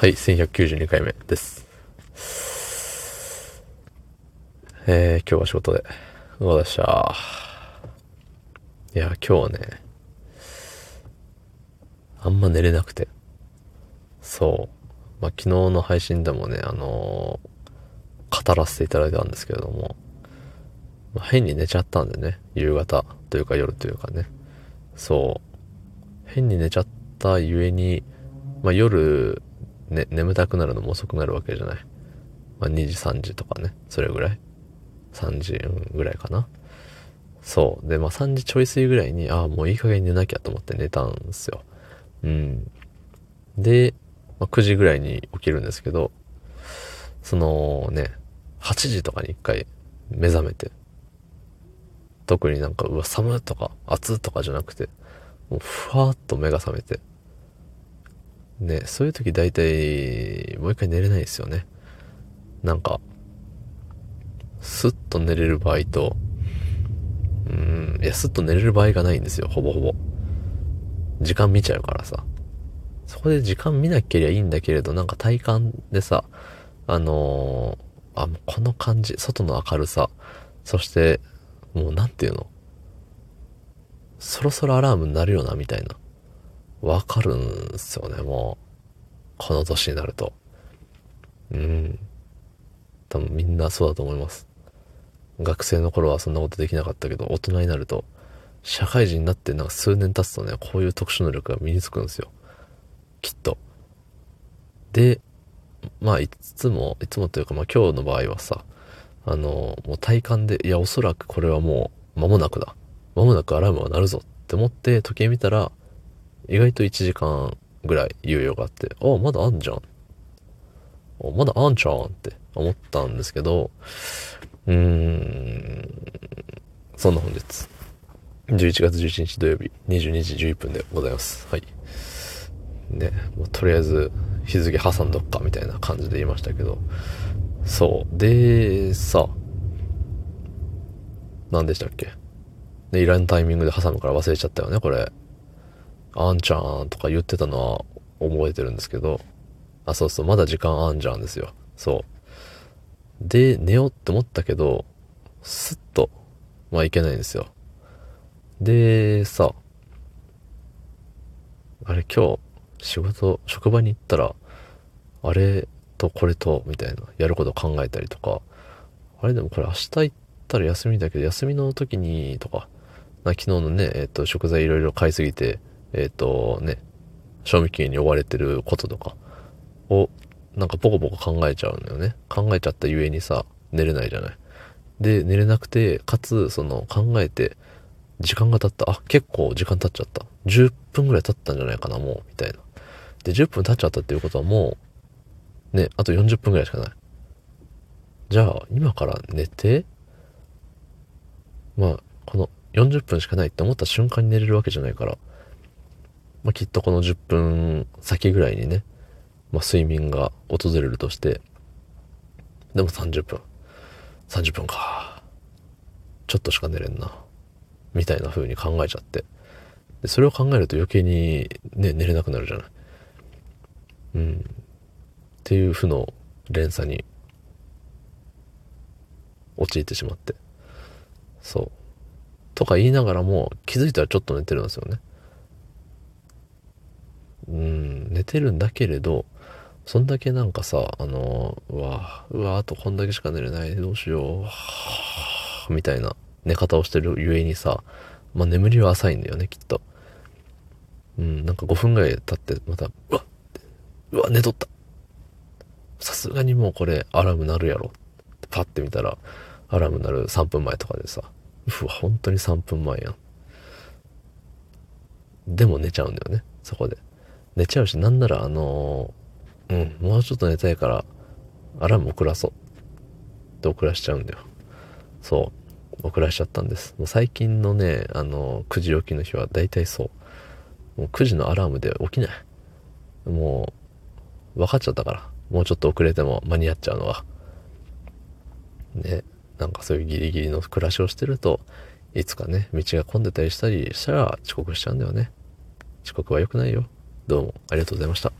はい、1192回目です。えー、今日は仕事で、どうでしたいや、今日はね、あんま寝れなくて。そう。まあ、昨日の配信でもね、あのー、語らせていただいたんですけれども、まあ、変に寝ちゃったんでね、夕方というか夜というかね。そう。変に寝ちゃったゆえに、まあ、夜、ね、眠たくなるのも遅くなるわけじゃない。まあ、2時、3時とかね、それぐらい。3時ぐらいかな。そう。で、まあ3時ちょい過ぎぐらいに、ああ、もういい加減寝なきゃと思って寝たんですよ。うん。で、まあ、9時ぐらいに起きるんですけど、そのね、8時とかに1回目覚めて、特になんか、うわ、寒とか、暑とかじゃなくて、もうふわっと目が覚めて、ね、そういう時大体、もう一回寝れないですよね。なんか、スッと寝れる場合と、うん、いや、スッと寝れる場合がないんですよ、ほぼほぼ。時間見ちゃうからさ。そこで時間見なけりゃいいんだけれど、なんか体感でさ、あのー、あ、もうこの感じ、外の明るさ、そして、もうなんていうの？そろそろアラームになるよな、みたいな。わかるんすよね、もう。この年になると。うん。多分みんなそうだと思います。学生の頃はそんなことできなかったけど、大人になると、社会人になってなんか数年経つとね、こういう特殊能力が身につくんですよ。きっと。で、まあいつも、いつもというかまあ今日の場合はさ、あの、もう体感で、いやおそらくこれはもう間もなくだ。間もなくアラームは鳴るぞって思って時計見たら、意外と1時間ぐらい猶予があって、あ、まだあんじゃん。おまだあんちゃんって思ったんですけど、うーん、そんな本日。11月11日土曜日、22時11分でございます。はい。ね、もうとりあえず日付挟んどっかみたいな感じで言いましたけど、そう。で、さ、何でしたっけ？で、いらんタイミングで挟むから忘れちゃったよね、これ。あんちゃんとか言ってたのは覚えてるんですけど、あ、そうそう、まだ時間あんじゃんですよ。そう。で、寝ようって思ったけど、スッと、まあいけないんですよ。で、さ、あれ今日、仕事、職場に行ったら、あれとこれと、みたいな、やること考えたりとか、あれでもこれ明日行ったら休みだけど、休みの時に、とか、な昨日のね、えっ、と、食材いろいろ買いすぎて、えっ、とね、賞味期限に追われてることとかを、なんかポコポコ考えちゃうんだよね。考えちゃったゆえにさ、寝れないじゃない。で、寝れなくて、かつ、その、考えて、時間が経った。あ、結構時間経っちゃった。10分ぐらい経ったんじゃないかな、もう、みたいな。で、10分経っちゃったっていうことはもう、ね、あと40分ぐらいしかない。じゃあ、今から寝て、まあ、この40分しかないって思った瞬間に寝れるわけじゃないから、まあ、きっとこの10分先ぐらいにね、まあ、睡眠が訪れるとして、でも30分。30分か。ちょっとしか寝れんな。みたいな風に考えちゃって。で、それを考えると余計にね、寝れなくなるじゃない。うん。っていう負の連鎖に陥ってしまって。そう。とか言いながらも気づいたらちょっと寝てるんですよね。うん、寝てるんだけれど、そんだけなんかさ、あの、うわ、うわ、あとこんだけしか寝れない、どうしよう、みたいな寝方をしてるゆえにさ、まあ、眠りは浅いんだよね、きっと。うん、なんか5分ぐらい経って、また、うわっうわ、寝とった。さすがにもうこれ、アラーム鳴るやろ。パッて見たら、アラーム鳴る3分前とかでさ、うわ、本当に3分前やん。でも寝ちゃうんだよね、そこで。寝ちゃうし、なんならあのうん、もうちょっと寝たいから、アラーム遅らそう。って遅らしちゃうんだよ。そう。遅らしちゃったんです。もう最近のね、あの、9時起きの日は大体そう。もう9時のアラームで起きない。もう、分かっちゃったから。もうちょっと遅れても間に合っちゃうのは。ね。なんかそういうギリギリの暮らしをしてると、いつかね、道が混んでたりしたりしたら遅刻しちゃうんだよね。遅刻は良くないよ。どうもありがとうございました。